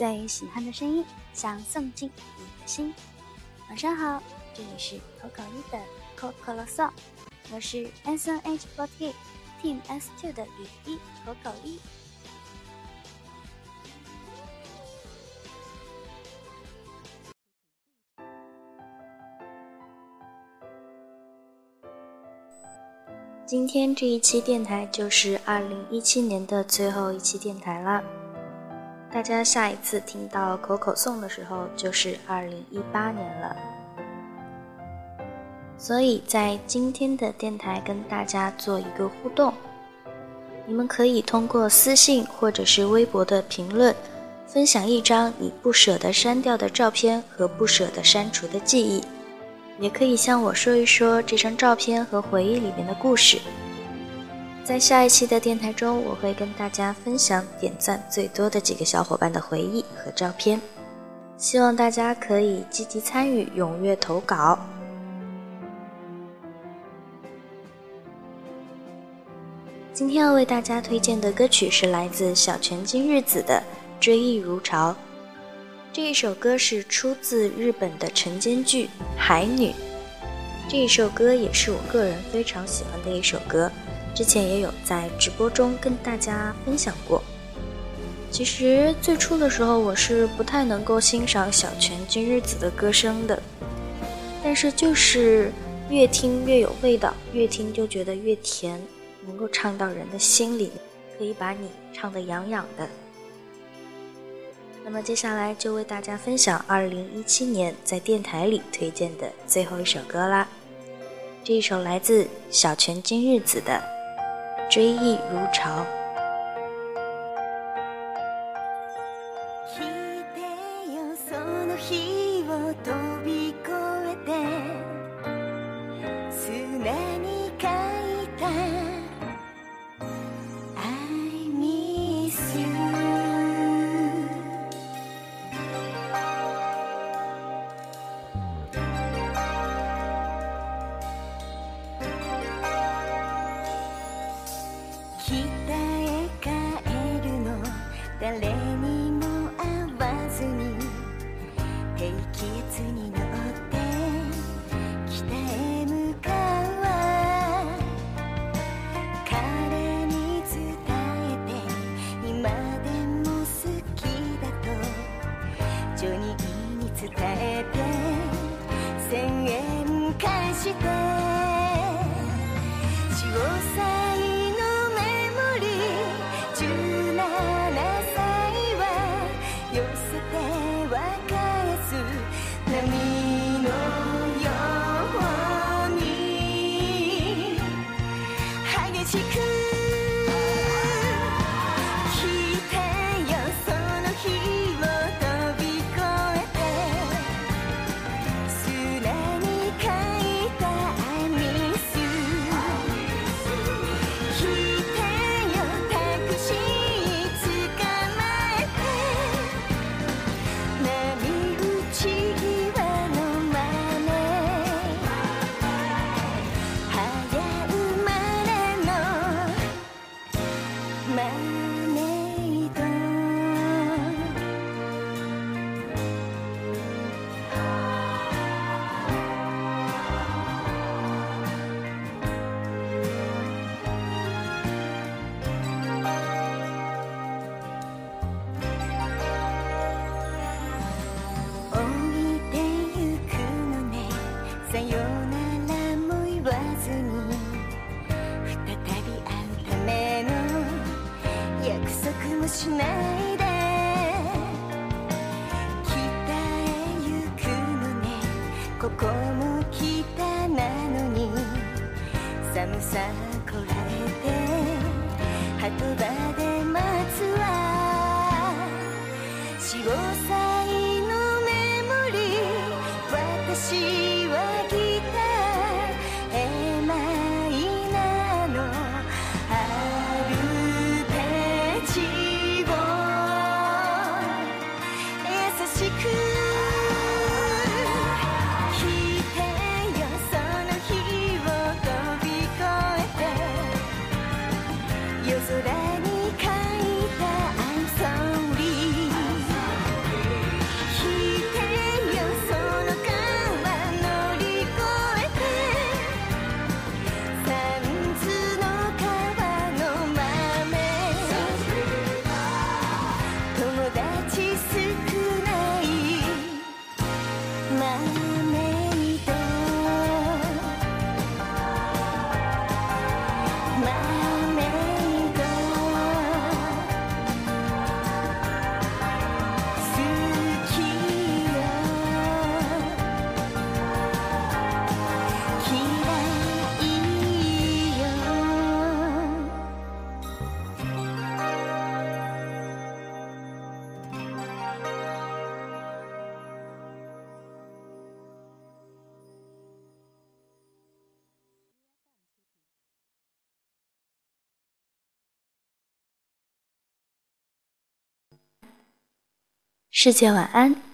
最喜欢的声音，想送进你的心。晚上好，这里是口口一的口口啰嗦，我是 S N H forty Team S two 的雨衣口口一。今天这一期电台就是二零一七年的最后一期电台了。大家下一次听到口口颂的时候，就是二零一八年了。所以在今天的电台跟大家做一个互动，你们可以通过私信或者是微博的评论，分享一张你不舍得删掉的照片和不舍得删除的记忆。也可以向我说一说这张照片和回忆里面的故事。在下一期的电台中，我会跟大家分享点赞最多的几个小伙伴的回忆和照片。希望大家可以积极参与，踊跃投稿。今天要为大家推荐的歌曲是来自小泉今日子的《追忆如潮》。这一首歌是出自日本的晨间剧《海女》，这一首歌也是我个人非常喜欢的一首歌，之前也有在直播中跟大家分享过。其实最初的时候我是不太能够欣赏小泉今日子的歌声的，但是就是越听越有味道，越听就觉得越甜，能够唱到人的心里，可以把你唱得痒痒的。那么接下来就为大家分享2017年在电台里推荐的最后一首歌啦，这一首来自小泉今日子的《追忆如潮》。誰にも会わずに低気圧に乗って北へ向かうわ彼に伝えて今でも好きだとジョニーに伝えて宣言返して。よならも言わずに再び会うための。約束もしないで北へ行くの。ねここも北なの。に寒さこらえて波止場で待つわ世界晚安。